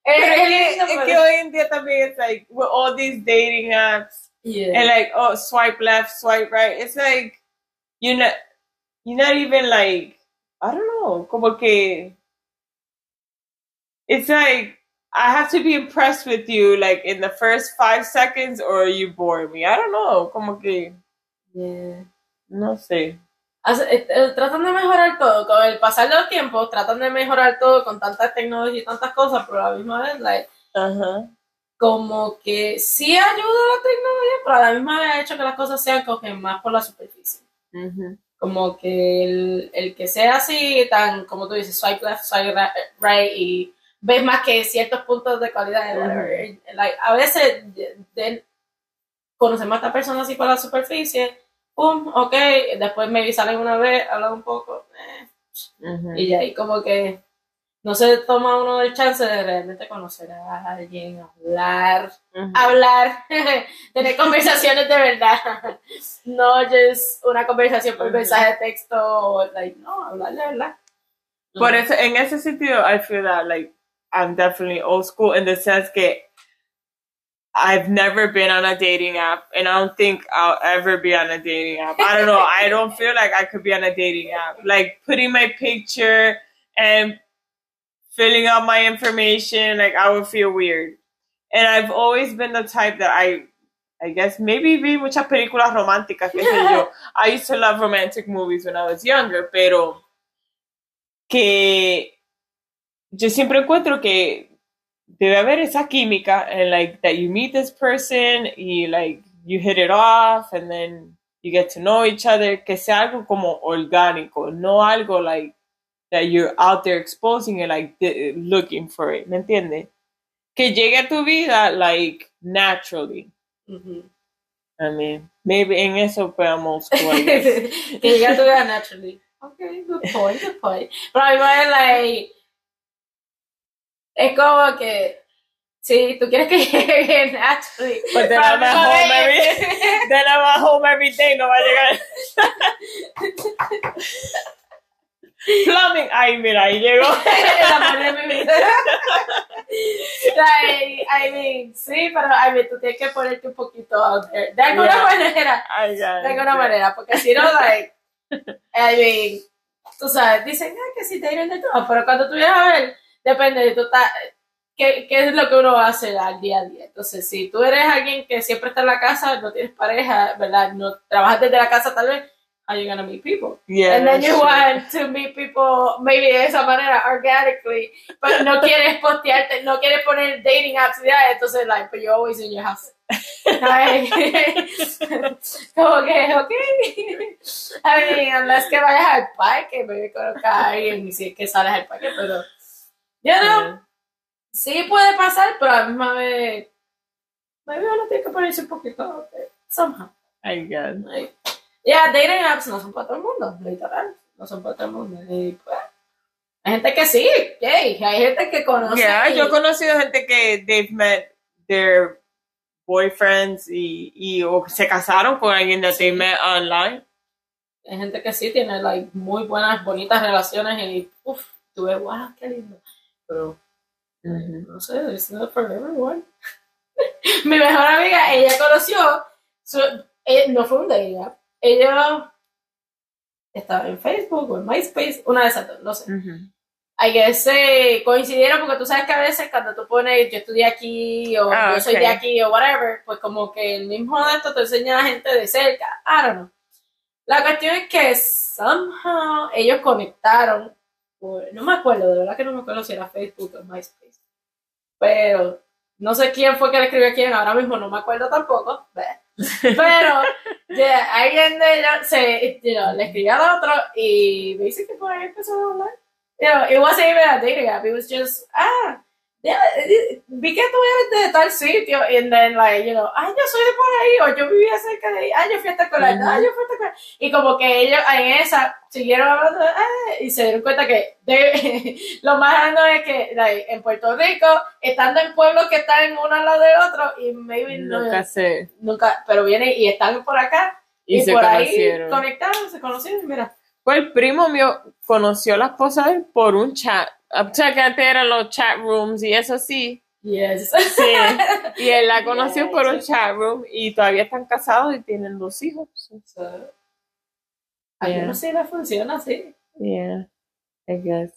Es, Pero es que, es pero- que hoy en día también es like with all these dating apps Yeah. and like oh swipe left, swipe right. It's like you're not you're not even like I don't know, como que it's like I have to be impressed with you like in the first five seconds or you bore me. I don't know, como que Yeah. no sé. Eh, eh, tratan de mejorar todo, con el pasar de los tiempos, tratan de mejorar todo con tanta tecnología y tantas cosas, pero a la misma vez, like, Ajá. como que sí ayuda la tecnología, pero a la misma vez ha hecho que las cosas sean como que más por la superficie. Ujú. Como que el, el que sea así, tan, como tú dices, swipe left, swipe right, y ves más que ciertos puntos de calidad. Whatever. Like, a veces conocemos a esta persona así por la superficie, pum, ok, después me salen una vez, hablan un poco, eh, y ya ahí como que no se toma uno el chance de realmente conocer a alguien, hablar, hablar, tener conversaciones de verdad, no just una conversación por mensaje de texto, like, no, hablar de verdad. Por eso, en ese sentido, I feel that like I'm definitely old school in the sense que I've never been on a dating app, and I don't think I'll ever be on a dating app. I don't know. I don't feel like I could be on a dating app. Like putting my picture and filling out my information, like I would feel weird. And I've always been the type that I, I guess maybe vi muchas películas románticas, sé yo. I used to love romantic movies when I was younger, pero que yo siempre encuentro que debe haber esa química and like that you meet this person y like you hit it off and then you get to know each other que sea algo como orgánico no algo like that you're out there exposing and like looking for it ¿me entiendes? que llegue a tu vida like naturally Ujú. I mean maybe en eso podemos que llega a tu vida naturally. Okay, good point, good point. Pero a mí like, es como que, si tú quieres que llegue naturally, But then pero a I'm mí at me home like- every then I'm at home every day no va a llegar ay mira ahí llegó el amor de mi vida. Like, I mean, sí, pero I mean, tú tienes que ponerte un poquito out there. De alguna Yeah. manera, I de alguna manera, porque si no, like, I mean, tú sabes, dicen ah, que si te irán de todo, pero cuando tú vienes a ver, depende de estás, ¿qué, ¿qué es lo que uno hace al día a día? Entonces, si tú eres alguien que siempre está en la casa, no tienes pareja, ¿verdad? No trabajas desde la casa tal vez, how you gonna meet people? Yeah, and then you true. want to meet people maybe de esa manera organically, pero no quieres postearte, no quieres poner dating apps ya, entonces like, but you're always in your house. Como que, ok. I mean, unless que vayas al parque, me conozca a alguien y si que sales al parque, pero, you know, sí puede pasar, pero a la misma vez, maybe uno tiene que ponerse un poquito, okay, somehow. I guess. Like, yeah, dating apps no son para todo el mundo, literal. No son para todo el mundo. Y pues, hay gente que sí, yay, hay gente que conoce. Yeah, y- yo he conocido gente que they've met their boyfriends y, y o se casaron con alguien that they met online. hay gente que sí tiene like, muy buenas, bonitas relaciones y uff, tú ves, wow, qué lindo. Pero no sé, it's not for everyone. Mi mejor amiga, ella conoció, su, eh, no fue un dating app, ella estaba en Facebook o en MySpace, una de esas dos, no sé. Hay que se coincidieron porque tú sabes que a veces cuando tú pones yo estudié aquí o Ah, yo soy de aquí o whatever, pues como que el mismo de esto te enseña a la gente de cerca. I don't know. La cuestión es que somehow ellos conectaron, por- no me acuerdo, de verdad que no me acuerdo si era Facebook o MySpace, pero no sé quién fue que le escribió a quién, ahora mismo no me acuerdo tampoco, bleh. Pero ya, alguien de ellos se, you know, le escribió al otro y me dice que a hablar. You know, it wasn't even a dating app. It was just, ah, yeah, eh, vi que tú eres de tal sitio. And then, like, you know, ay, yo soy de por ahí. O yo vivía cerca de ahí. Ay, yo fui a esta escuela. Ay, yo fui a esta escuela. Y como que ellos en esa siguieron hablando. ah, y se dieron cuenta que de- lo más grande es que like, en Puerto Rico, estando en pueblos que están uno al lado del otro, y maybe no, Nunca sé. nunca, pero vienen y están por acá. Y, Y, se por conocieron. ahí conectaron, se conocieron. Mira. Pues el primo mío conoció a la esposa de él por un chat. Antes eran los chat rooms y eso sí. Yes. Sí. Y él la conoció por un chat room y todavía están casados y tienen dos hijos. So, Yeah. no sé si funciona así, Yeah, I guess.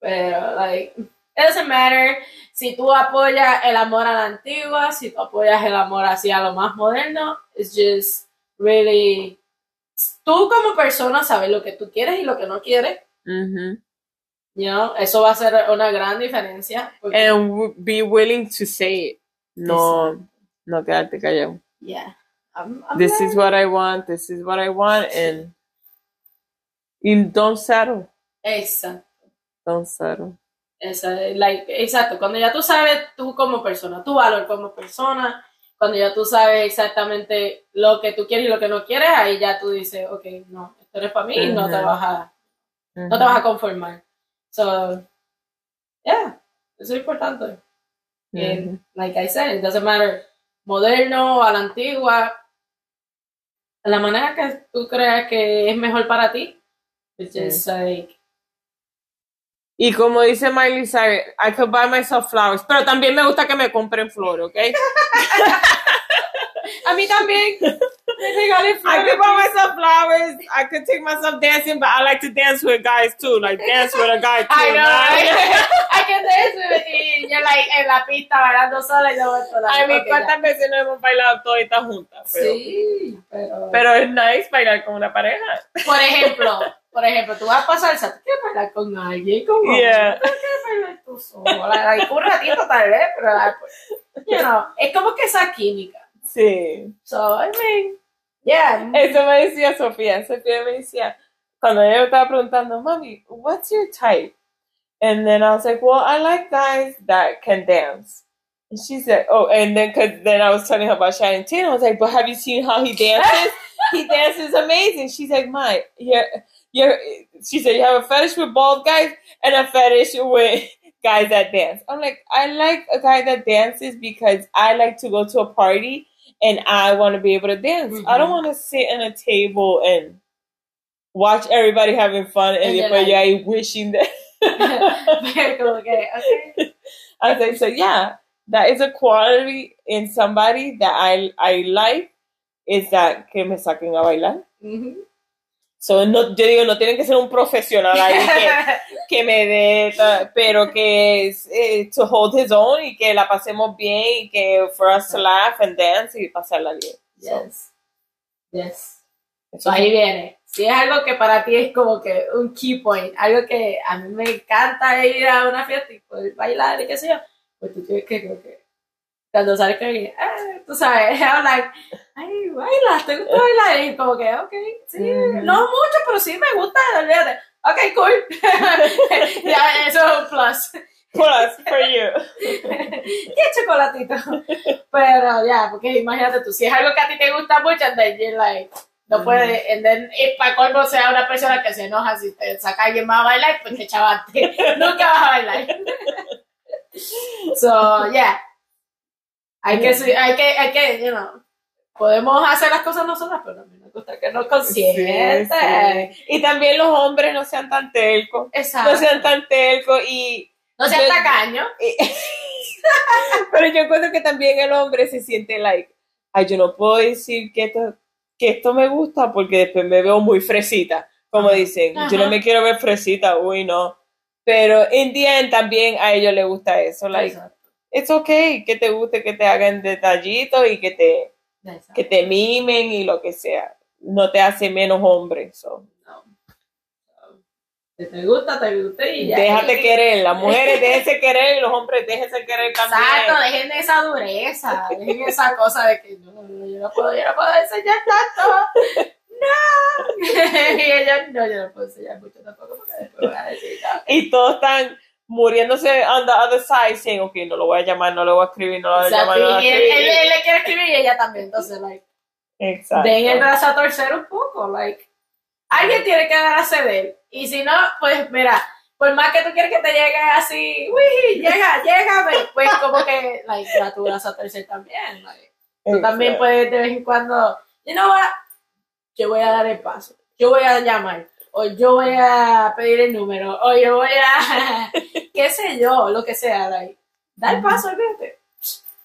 pero like it doesn't matter si tú apoyas el amor a la antigua, si tú apoyas el amor hacia lo más moderno, it's just really tú como persona sabes lo que tú quieres y lo que no quieres, Mhm. You know, eso va a ser una gran diferencia. porque- And be willing to say it. No, no quedarte callado. yeah, I'm- I'm This learning. is what I want. This is what I want. And, and don't settle. Exacto. Don't settle. Esa, like, exacto, cuando ya tú sabes tú como persona, tu valor como persona, cuando ya tú sabes exactamente lo que tú quieres y lo que no quieres, ahí ya tú dices, ok, no, esto no es para mí y no te vas a, no te vas a conformar. So, yeah, eso es importante. And, Mhm. like I said, it doesn't matter, moderno a la antigua, la manera que tú creas que es mejor para ti, it's like, Y como dice Miley Cyrus, I could buy myself flowers, pero también me gusta que me compren flores, ¿ok? a mí también, I could buy myself flowers. I could take myself dancing, but I like to dance with guys too. Like dance with a guy too. I know, right? I can dance y yo like en la pista bailando sola y yo voy sola. I mean, Ok, ¿cuántas veces no hemos bailado toditas juntas? ya. Pero, Sí, pero, pero es nice bailar con una pareja. por ejemplo, por ejemplo, tú vas a pasar tú quieres bailar con alguien, como Yeah. tú quieres bailar tú sola, like, un ratito tal vez, pero like, you know, es como que esa química. Sí. So, I mean, yeah. Eso me decía Sofía. Sofía me decía, cuando ella estaba preguntando, Mommy, what's your type? And then I was like, well, I like guys that can dance. And she said, oh, and then cause then I was telling her about Shannon Tatum. I was like, but have you seen how he dances? he dances amazing. She's like, my, you're, you're, she said, you have a fetish with bald guys and a fetish with guys that dance. I'm like, I like a guy that dances because I like to go to a party and I want to be able to dance. I don't Mhm. want to sit at a table and watch everybody having fun and, And después like- yo ahí wishing that. que, okay. I like, so yeah, that is a quality in somebody that I I like is that que me saquen a bailar. Ujú. So, no, yo digo, no tienen que ser un profesional ahí que, que me dé, pero que es eh, to hold his own y que la pasemos bien y que for us to laugh and dance y pasarla bien. So, Yes. Yes. eso So, ahí viene. Si es algo que para ti es como que un key point, algo que a mí me encanta ir a una fiesta y poder bailar y qué sé yo, pues tú tienes que cuando con alguien, ah, tú sabes, I'm like, ay, bailas, ¿te gusta bailar? Y como que, ok, sí, Ujú. no mucho, pero sí me gusta, olvídate. Ok, cool. ya, eso es un plus. Plus for you. ¿Qué chocolatito? Pero ya, porque imagínate tú, si es algo que a ti te gusta mucho, then you're like, no puedes, and then, y para colmo sea una persona que se enoja si te saca alguien más a bailar, pues te chavaste, nunca vas a bailar. so, yeah. Hay que, hay que, hay que, you know, podemos hacer las cosas nosotras, pero a mí me gusta que nos consiente. Sí, sí. Y también los hombres no sean tan telcos. Exacto. No sean tan telcos y No seas Yo- tacaño. Pero yo encuentro que también el hombre se siente like, ay, yo no puedo decir que esto, que esto me gusta porque después me veo muy fresita, como Ajá. dicen, yo Ajá. no me quiero ver fresita, uy, no. Pero en the end también a ellos les gusta eso, like, Exacto. It's okay que te guste, que te hagan detallitos y que te, Exacto. que te mimen y lo que sea. No te hace menos hombre, so. No. Si te gusta, te gusta y ya. Déjate Y- querer, las mujeres déjense querer y los hombres déjense querer también. Exacto, dejen esa dureza, dejen esa cosa de que no, no, yo no puedo, yo no puedo enseñar tanto. No. y ellos, no, yo no puedo enseñar mucho tampoco porque después van a decir, no. y todos están muriéndose on the other side saying, ok, no lo voy a llamar, no lo voy a escribir, no lo voy a llamar, no lo voy y a él, escribir. él- él le quiere escribir y ella también, entonces, like, Exacto. den el brazo a torcer un poco, like, alguien tiene que dar a ceder, y si no, pues, mira, por más que tú quieres que te llegue así, uy, llega, llégame, pues como que, like, da tu brazo a torcer también, like. Tú también puedes de vez en cuando, you know what, yo voy a dar el paso, yo voy a llamar, o yo voy a pedir el número, o yo voy a, qué sé yo, lo que sea, like, da el paso, olvídate.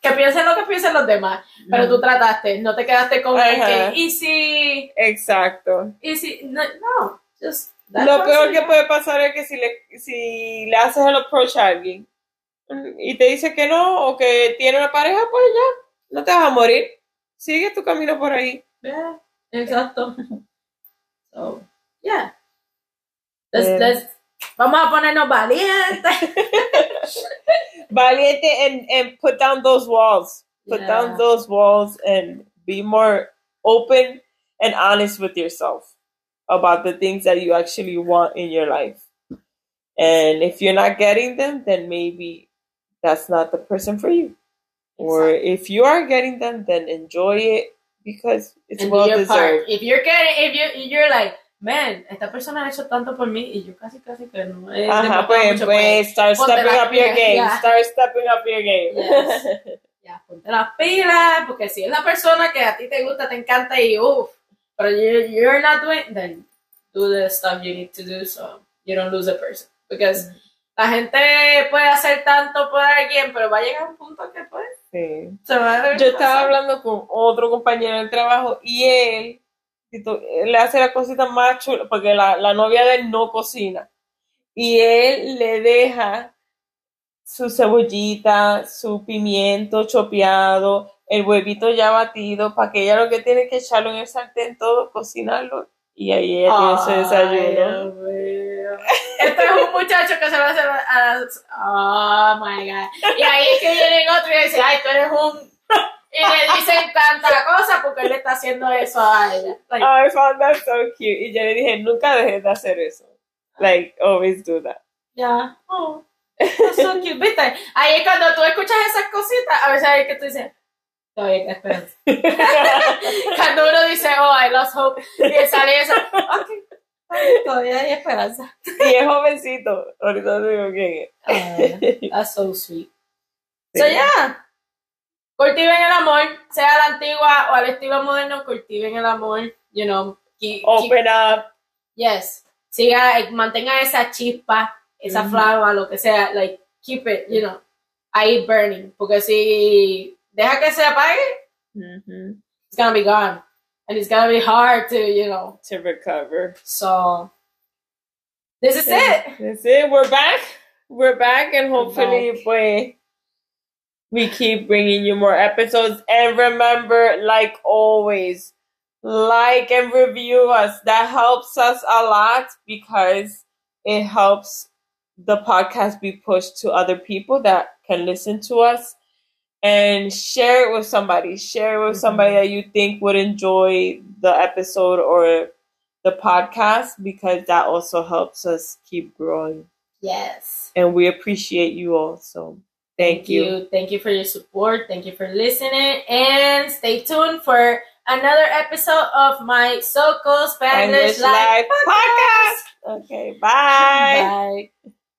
Que piensen lo que piensen los demás, pero tú trataste, no te quedaste con el que, y si, Exacto. y si, no, just Lo peor que puede pasar es que si le, si le haces el approach a alguien y te dice que no o que tiene una pareja, pues ya, no te vas a morir. Sigue tu camino por ahí. Yeah, exacto. So, yeah. Let's- Yeah. let's- vamos a ponernos valientes. Valiente and, and put down those walls. Put Yeah. down those walls and be more open and honest with yourself about the things that you actually want in your life. And if you're not getting them, then maybe that's not the person for you. Or if you are getting them, then enjoy it because it's And well your part. deserved. If you're getting, if you you're like, man, esta persona ha hecho tanto por mí y yo casi casi que no he Ajá, pues, mucho, pues start ponte stepping up your game. yeah. Start stepping up your game. Yes. ya, ponte las pilas, porque si es la persona que a ti te gusta, te encanta y uff, pero you, you're not doing, then do the stuff you need to do so you don't lose a person. Because la gente puede hacer tanto por alguien, pero va a llegar un punto que pues Sí. se va a Yo estaba hablando con otro compañero del trabajo y él, si tú- él le hace la cosita más chula, porque la, la novia de él no cocina. Y él le deja su cebollita, su pimiento chopeado, el huevito ya batido, para que ella lo que tiene que echarlo en el sartén todo, cocinarlo. Y ahí ella tiene su desayuno. Este es un muchacho que se va a hacer a... Oh my god. Y ahí es que viene otro y dice, ay, tú eres un... Y le dicen tanta cosa porque él le está haciendo eso a ella. Like, I found that so cute. Y yo le dije, nunca dejes de hacer eso. Like, always do that. ya. Oh, that's so cute. ¿Viste? Ahí cuando tú escuchas esas cositas, a veces es que tú dices, todavía hay esperanza. Cuando uno dice, oh, I lost hope, y sale eso, ok, todavía hay esperanza. y es jovencito. Ahorita te digo quién es. Ah, that's so sweet. So, yeah. Cultiven el amor, sea a la antigua o al estilo moderno, cultiven el amor, you know. keep- keep- Open up. yes. Siga, mantenga esa chispa, esa Ujú. flama, lo que sea, like, keep it, you know, ahí burning. Porque si deja que se apague, Ujú. it's gonna be gone. and it's gonna be hard to you know to recover. so this is it That's it. We're back. We're back, and We're hopefully, back. boy, we keep bringing you more episodes. And remember, like always, like and review us. That helps us a lot because it helps the podcast be pushed to other people that can listen to us. And share it with somebody. Share it with somebody Mhm. that you think would enjoy the episode or the podcast because that also helps us keep growing. yes And we appreciate you all. So thank, you. thank you for your support thank you for listening and stay tuned for another episode of my so-called spanish, Spanish life Life podcast. Podcast. Okay, bye. bye